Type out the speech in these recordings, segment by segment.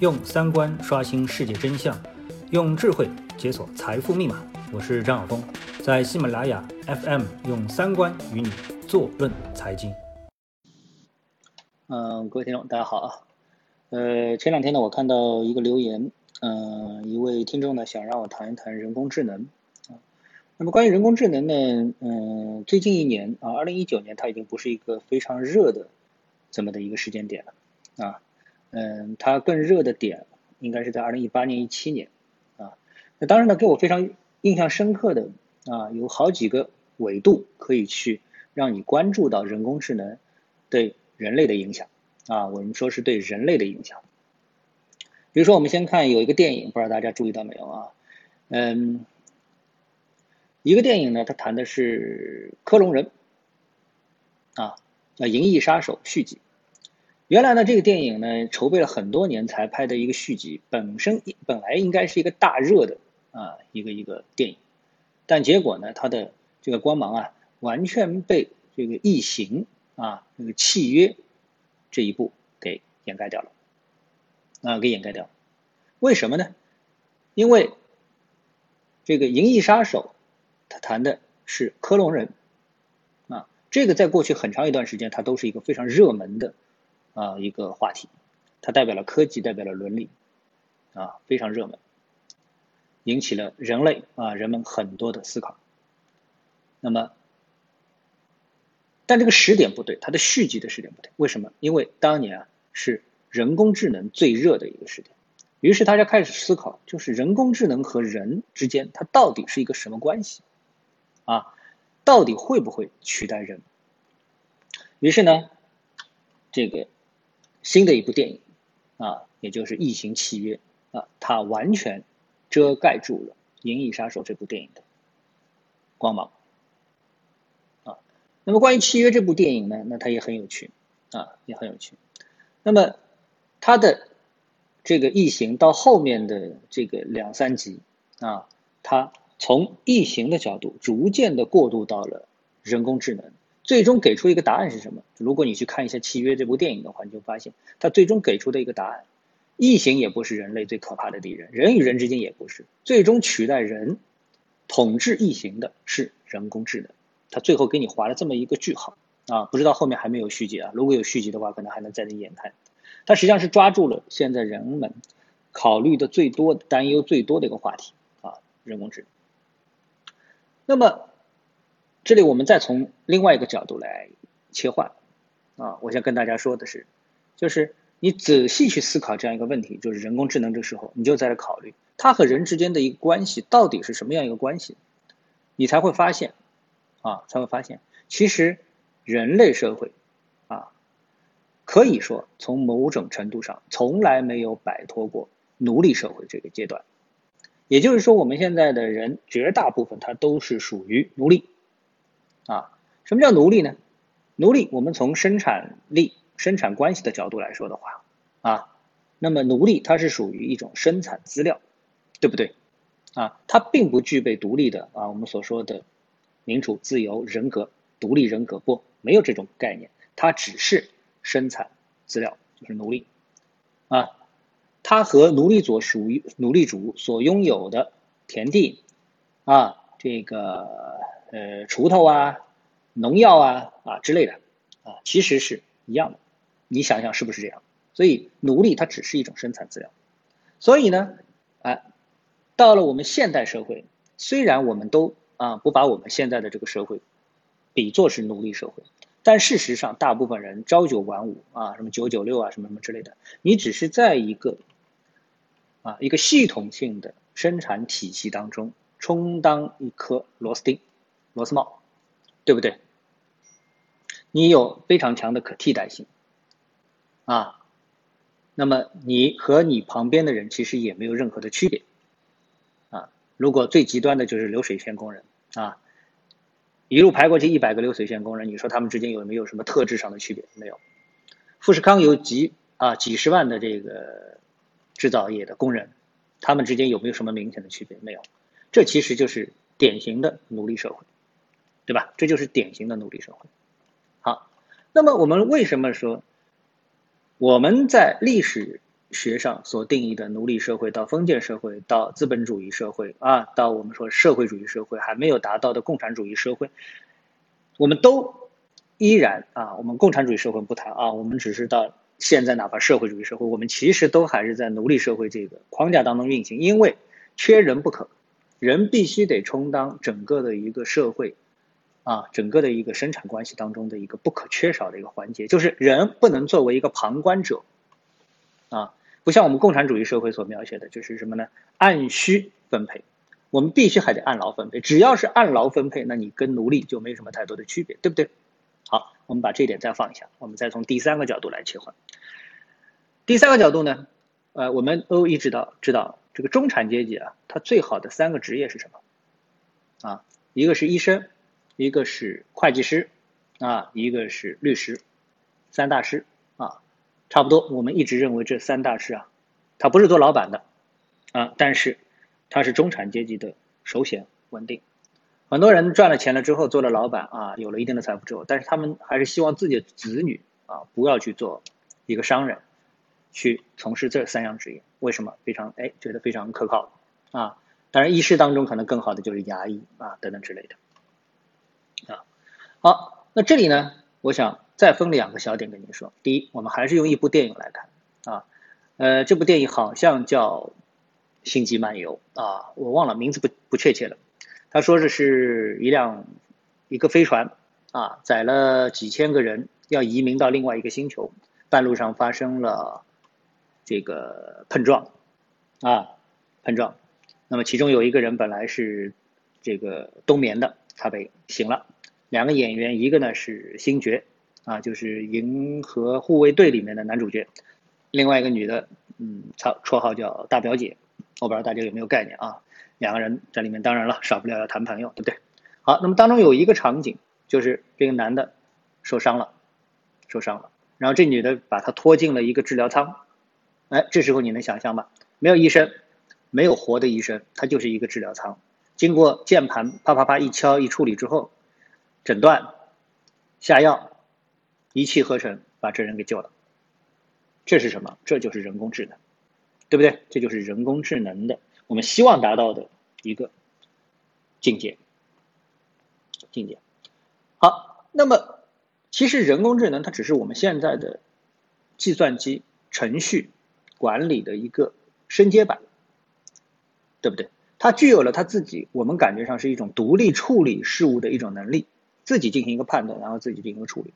用三观刷新世界真相，用智慧解锁财富密码。我是张晓峰，在喜马拉雅 FM 用三观与你坐论财经。嗯，各位听众，大家好啊。呃，前两天呢，我看到一个留言，嗯，一位听众呢想让我谈一谈人工智能啊。那么关于人工智能呢，嗯，最近一年啊，二零一九年它已经不是一个非常热的这么的一个时间点了啊。嗯，它更热的点应该是在二零一八年、一七年，啊，那当然呢，给我非常印象深刻的啊，有好几个维度可以去让你关注到人工智能对人类的影响啊，我们说是对人类的影响。比如说，我们先看有一个电影，不知道大家注意到没有啊？嗯，一个电影呢，它谈的是克隆人，啊，叫《银翼杀手》续集。原来呢，这个电影呢筹备了很多年才拍的一个续集，本身本来应该是一个大热的啊一个一个电影，但结果呢，它的这个光芒啊完全被这个异形啊那个契约这一步给掩盖掉了啊给掩盖掉，为什么呢？因为这个《银翼杀手》它谈的是克隆人啊，这个在过去很长一段时间它都是一个非常热门的。啊，一个话题，它代表了科技，代表了伦理，啊，非常热门，引起了人类啊人们很多的思考。那么，但这个时点不对，它的续集的时点不对，为什么？因为当年啊是人工智能最热的一个时点，于是大家开始思考，就是人工智能和人之间它到底是一个什么关系？啊，到底会不会取代人？于是呢，这个。新的一部电影啊，也就是《异形契约》啊，它完全遮盖住了《银翼杀手》这部电影的光芒啊。那么关于《契约》这部电影呢，那它也很有趣啊，也很有趣。那么它的这个异形到后面的这个两三集啊，它从异形的角度逐渐的过渡到了人工智能。最终给出一个答案是什么？如果你去看一下《契约》这部电影的话，你就发现它最终给出的一个答案：异形也不是人类最可怕的敌人，人与人之间也不是。最终取代人、统治异形的是人工智能。它最后给你划了这么一个句号啊！不知道后面还没有续集啊？如果有续集的话，可能还能再演看。它实际上是抓住了现在人们考虑的最多、担忧最多的一个话题啊，人工智能。那么。这里我们再从另外一个角度来切换，啊，我想跟大家说的是，就是你仔细去思考这样一个问题，就是人工智能这时候，你就在这考虑它和人之间的一个关系到底是什么样一个关系，你才会发现，啊，才会发现，其实人类社会，啊，可以说从某种程度上从来没有摆脱过奴隶社会这个阶段，也就是说，我们现在的人绝大部分他都是属于奴隶。啊，什么叫奴隶呢？奴隶，我们从生产力、生产关系的角度来说的话，啊，那么奴隶它是属于一种生产资料，对不对？啊，它并不具备独立的啊，我们所说的民主、自由、人格、独立人格，不，没有这种概念，它只是生产资料，就是奴隶。啊，它和奴隶主属于奴隶主所拥有的田地，啊，这个。呃，锄头啊，农药啊啊之类的啊，其实是一样的。你想想是不是这样？所以奴隶它只是一种生产资料。所以呢，啊，到了我们现代社会，虽然我们都啊不把我们现在的这个社会比作是奴隶社会，但事实上大部分人朝九晚五啊，什么九九六啊，什么什么之类的，你只是在一个啊一个系统性的生产体系当中充当一颗螺丝钉。螺丝帽，对不对？你有非常强的可替代性啊，那么你和你旁边的人其实也没有任何的区别啊。如果最极端的就是流水线工人啊，一路排过去一百个流水线工人，你说他们之间有没有什么特质上的区别？没有。富士康有几啊几十万的这个制造业的工人，他们之间有没有什么明显的区别？没有。这其实就是典型的奴隶社会。对吧？这就是典型的奴隶社会。好，那么我们为什么说我们在历史学上所定义的奴隶社会，到封建社会，到资本主义社会啊，到我们说社会主义社会还没有达到的共产主义社会，我们都依然啊，我们共产主义社会不谈啊，我们只是到现在哪怕社会主义社会，我们其实都还是在奴隶社会这个框架当中运行，因为缺人不可，人必须得充当整个的一个社会啊，整个的一个生产关系当中的一个不可缺少的一个环节，就是人不能作为一个旁观者啊。不像我们共产主义社会所描写的，就是什么呢？按需分配，我们必须还得按劳分配。只要是按劳分配，那你跟奴隶就没什么太多的区别，对不对？好，我们把这点再放一下，我们再从第三个角度来切换。第三个角度呢，呃，我们都一直到知道这个中产阶级啊，他最好的三个职业是什么？啊，一个是医生，一个是会计师，啊，一个是律师，三大师啊。差不多，我们一直认为这三大师啊，他不是做老板的啊，但是他是中产阶级的首选稳定。很多人赚了钱了之后做了老板啊，有了一定的财富之后，但是他们还是希望自己的子女啊不要去做一个商人，去从事这三样职业。为什么？非常哎，觉得非常可靠啊。当然，医师当中可能更好的就是牙医啊等等之类的啊。好，那这里呢，我想。再分两个小点跟您说，第一，我们还是用一部电影来看啊，呃，这部电影好像叫《星际漫游》啊，我忘了名字不不确切了。他说这是一辆一个飞船啊，载了几千个人要移民到另外一个星球，半路上发生了这个碰撞啊，碰撞。那么其中有一个人本来是这个冬眠的，他被醒了。两个演员，一个呢是星爵。啊，就是《银河护卫队》里面的男主角，另外一个女的，嗯，绰绰号叫大表姐，我不知道大家有没有概念啊？两个人在里面，当然了，少不了要谈朋友，对不对？好，那么当中有一个场景，就是这个男的受伤了，受伤了，然后这女的把他拖进了一个治疗舱，哎，这时候你能想象吗？没有医生，没有活的医生，他就是一个治疗舱，经过键盘啪啪啪一敲一处理之后，诊断，下药。一气呵成把这人给救了，这是什么？这就是人工智能，对不对？这就是人工智能的我们希望达到的一个境界。境界。好，那么其实人工智能它只是我们现在的计算机程序管理的一个升阶版，对不对？它具有了它自己，我们感觉上是一种独立处理事物的一种能力，自己进行一个判断，然后自己进行一个处理。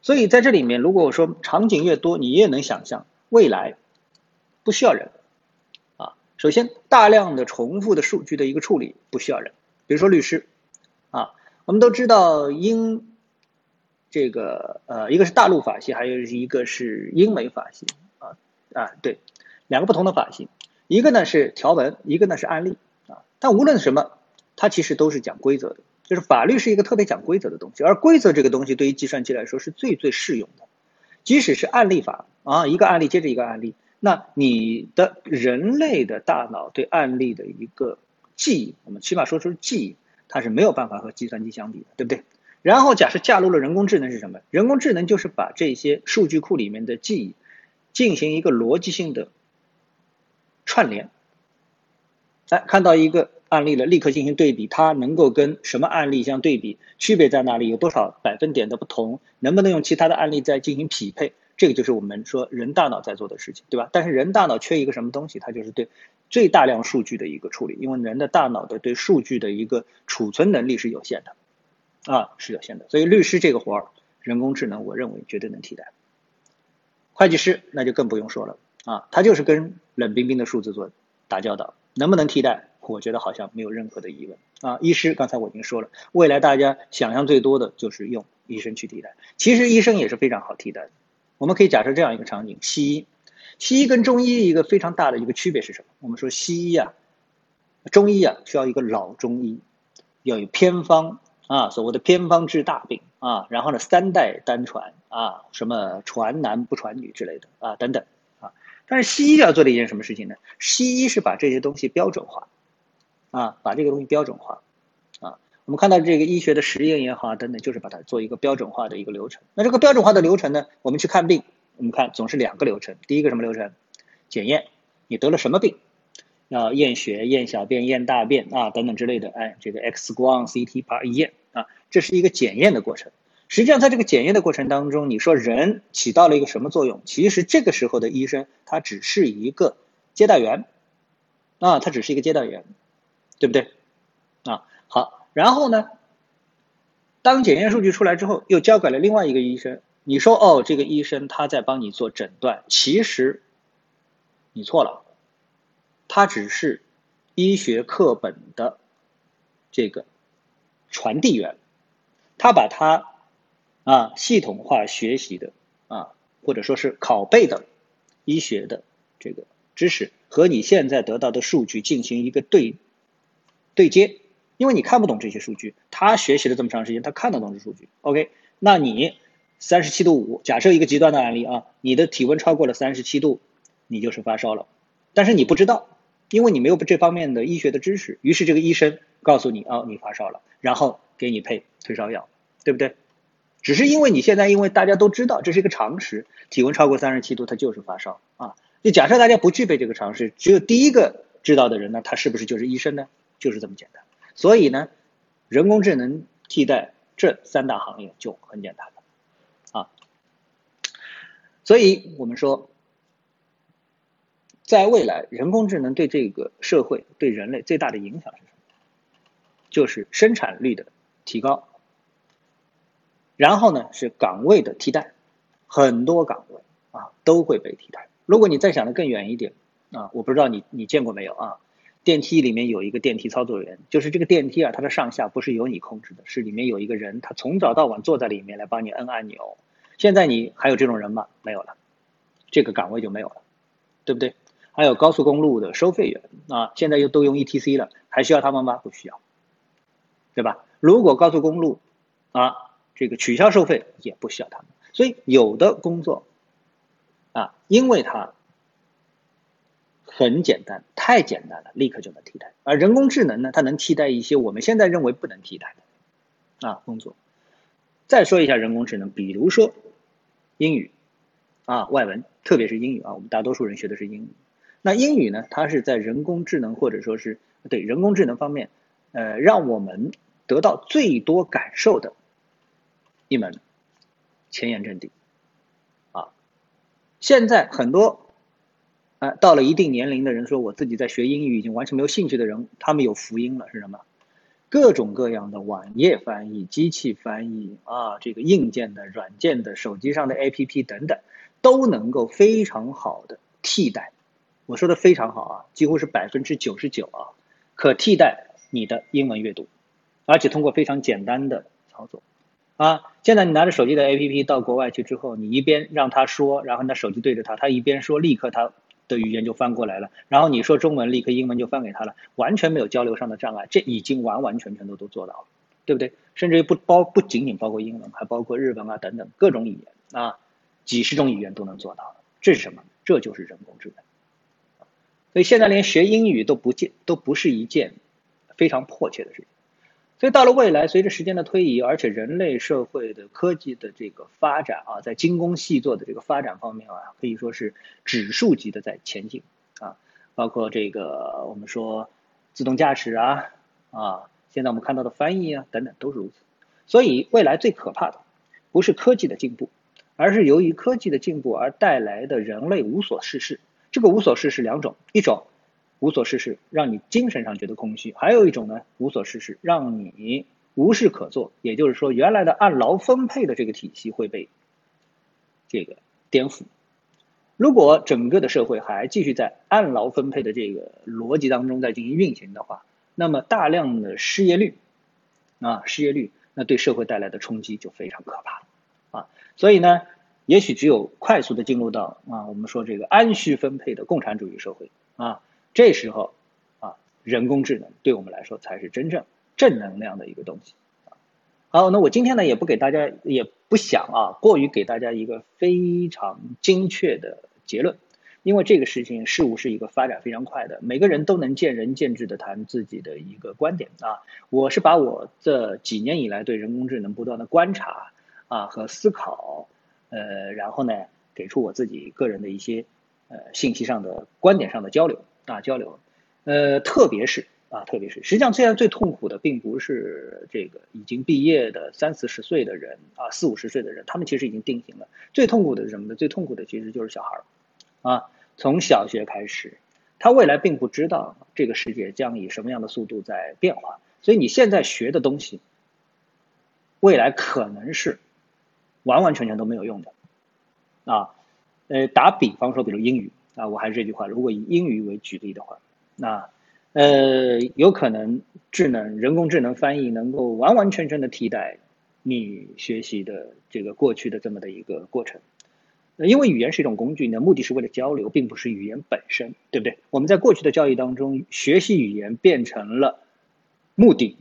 所以在这里面，如果我说场景越多，你也能想象未来不需要人啊。首先，大量的重复的数据的一个处理不需要人，比如说律师啊，我们都知道英这个呃，一个是大陆法系，还有一个是英美法系啊啊，对，两个不同的法系，一个呢是条文，一个呢是案例。但无论什么，它其实都是讲规则的。就是法律是一个特别讲规则的东西，而规则这个东西对于计算机来说是最最适用的。即使是案例法啊，一个案例接着一个案例，那你的人类的大脑对案例的一个记忆，我们起码说出记忆，它是没有办法和计算机相比的，对不对？然后假设加入了人工智能是什么？人工智能就是把这些数据库里面的记忆进行一个逻辑性的串联，哎看到一个。案例了，立刻进行对比，它能够跟什么案例相对比？区别在哪里？有多少百分点的不同？能不能用其他的案例再进行匹配？这个就是我们说人大脑在做的事情，对吧？但是人大脑缺一个什么东西？它就是对最大量数据的一个处理，因为人的大脑的对数据的一个储存能力是有限的，啊，是有限的。所以律师这个活儿，人工智能我认为绝对能替代。会计师那就更不用说了，啊，他就是跟冷冰冰的数字做打交道，能不能替代？我觉得好像没有任何的疑问啊！医师刚才我已经说了，未来大家想象最多的就是用医生去替代。其实医生也是非常好替代的。我们可以假设这样一个场景：西医，西医跟中医一个非常大的一个区别是什么？我们说西医啊，中医啊需要一个老中医，要有偏方啊，所谓的偏方治大病啊，然后呢三代单传啊，什么传男不传女之类的啊等等。但是西医要做的一件什么事情呢？西医是把这些东西标准化。啊，把这个东西标准化，啊，我们看到这个医学的实验也好，等等，就是把它做一个标准化的一个流程。那这个标准化的流程呢，我们去看病，我们看总是两个流程。第一个什么流程？检验你得了什么病，要验血、验小便、验大便啊等等之类的，哎，这个 X 光、CT 啪一验啊，这是一个检验的过程。实际上，在这个检验的过程当中，你说人起到了一个什么作用？其实这个时候的医生他只是一个接待员啊，他只是一个接待员，对不对？啊，好，然后呢，当检验数据出来之后，又交给了另外一个医生。你说哦，这个医生他在帮你做诊断，其实你错了，他只是医学课本的这个传递员，他把他啊系统化学习的啊或者说是拷贝的医学的这个知识和你现在得到的数据进行一个对对接，因为你看不懂这些数据，他学习了这么长时间，他看得懂这数据。OK，那你。三十七度五，假设一个极端的案例啊，你的体温超过了三十七度，你就是发烧了，但是你不知道，因为你没有这方面的医学的知识，于是这个医生告诉你啊，你发烧了，然后给你配退烧药，对不对？只是因为你现在因为大家都知道这是一个常识，体温超过三十七度它就是发烧啊，就假设大家不具备这个常识，只有第一个知道的人呢，他是不是就是医生呢？就是这么简单。所以呢，人工智能替代这三大行业就很简单了，啊。所以我们说，在未来，人工智能对这个社会、对人类最大的影响是什么？就是生产率的提高，然后呢是岗位的替代，很多岗位啊都会被替代。如果你再想的更远一点啊，我不知道你你见过没有啊？电梯里面有一个电梯操作员，就是这个电梯啊，它的上下不是由你控制的，是里面有一个人，他从早到晚坐在里面来帮你摁按钮。现在你还有这种人吗？没有了，这个岗位就没有了，对不对？还有高速公路的收费员啊，现在又都用 ETC 了，还需要他们吗？不需要，对吧？如果高速公路啊这个取消收费，也不需要他们。所以有的工作啊，因为它很简单，太简单了，立刻就能替代。而人工智能呢，它能替代一些我们现在认为不能替代的啊工作。再说一下人工智能，比如说。英语啊，外文，特别是英语啊，我们大多数人学的是英语。那英语呢，它是在人工智能或者说是对人工智能方面，呃，让我们得到最多感受的一门前沿阵地啊。现在很多啊，到了一定年龄的人说，我自己在学英语已经完全没有兴趣的人，他们有福音了，是什么？各种各样的网页翻译、机器翻译啊，这个硬件的、软件的、手机上的 APP 等等，都能够非常好的替代。我说的非常好啊，几乎是百分之九十九啊，可替代你的英文阅读，而且通过非常简单的操作啊。现在你拿着手机的 APP 到国外去之后，你一边让他说，然后那手机对着他，他一边说，立刻他。的语言就翻过来了，然后你说中文，立刻英文就翻给他了，完全没有交流上的障碍，这已经完完全全都都做到了，对不对？甚至于不包不仅仅包括英文，还包括日文啊等等各种语言啊，几十种语言都能做到了这是什么？这就是人工智能。所以现在连学英语都不见都不是一件非常迫切的事情。所以到了未来，随着时间的推移，而且人类社会的科技的这个发展啊，在精工细作的这个发展方面啊，可以说是指数级的在前进啊。包括这个我们说自动驾驶啊啊，现在我们看到的翻译啊等等都是如此。所以未来最可怕的不是科技的进步，而是由于科技的进步而带来的人类无所事事。这个无所事事两种，一种。无所事事，让你精神上觉得空虚；还有一种呢，无所事事，让你无事可做。也就是说，原来的按劳分配的这个体系会被这个颠覆。如果整个的社会还继续在按劳分配的这个逻辑当中在进行运行的话，那么大量的失业率啊，失业率，那对社会带来的冲击就非常可怕啊。所以呢，也许只有快速的进入到啊，我们说这个按需分配的共产主义社会啊。这时候，啊，人工智能对我们来说才是真正正能量的一个东西。好，那我今天呢也不给大家，也不想啊过于给大家一个非常精确的结论，因为这个事情事物是一个发展非常快的，每个人都能见仁见智的谈自己的一个观点啊。我是把我这几年以来对人工智能不断的观察啊和思考，呃，然后呢给出我自己个人的一些呃信息上的观点上的交流啊交流，呃特别是啊特别是实际上现在最痛苦的并不是这个已经毕业的三四十岁的人啊四五十岁的人，他们其实已经定型了。最痛苦的是什么呢？最痛苦的其实就是小孩儿啊，从小学开始，他未来并不知道这个世界将以什么样的速度在变化，所以你现在学的东西，未来可能是完完全全都没有用的。啊，呃，打比方说，比如英语啊，我还是这句话，如果以英语为举例的话，那呃，有可能智能人工智能翻译能够完完全全的替代你学习的这个过去的这么的一个过程。因为语言是一种工具，你的目的是为了交流，并不是语言本身，对不对？我们在过去的教育当中，学习语言变成了目的，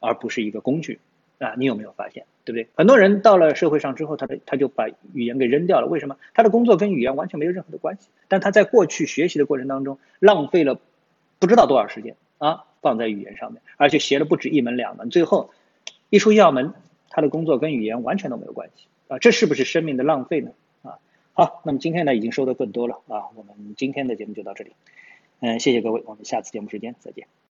而不是一个工具。啊，你有没有发现，对不对？很多人到了社会上之后，他的他就把语言给扔掉了。为什么？他的工作跟语言完全没有任何的关系。但他在过去学习的过程当中，浪费了不知道多少时间啊，放在语言上面，而且学了不止一门两门，最后一出校门，他的工作跟语言完全都没有关系啊，这是不是生命的浪费呢？啊，好，那么今天呢已经收的更多了啊，我们今天的节目就到这里，嗯，谢谢各位，我们下次节目时间再见。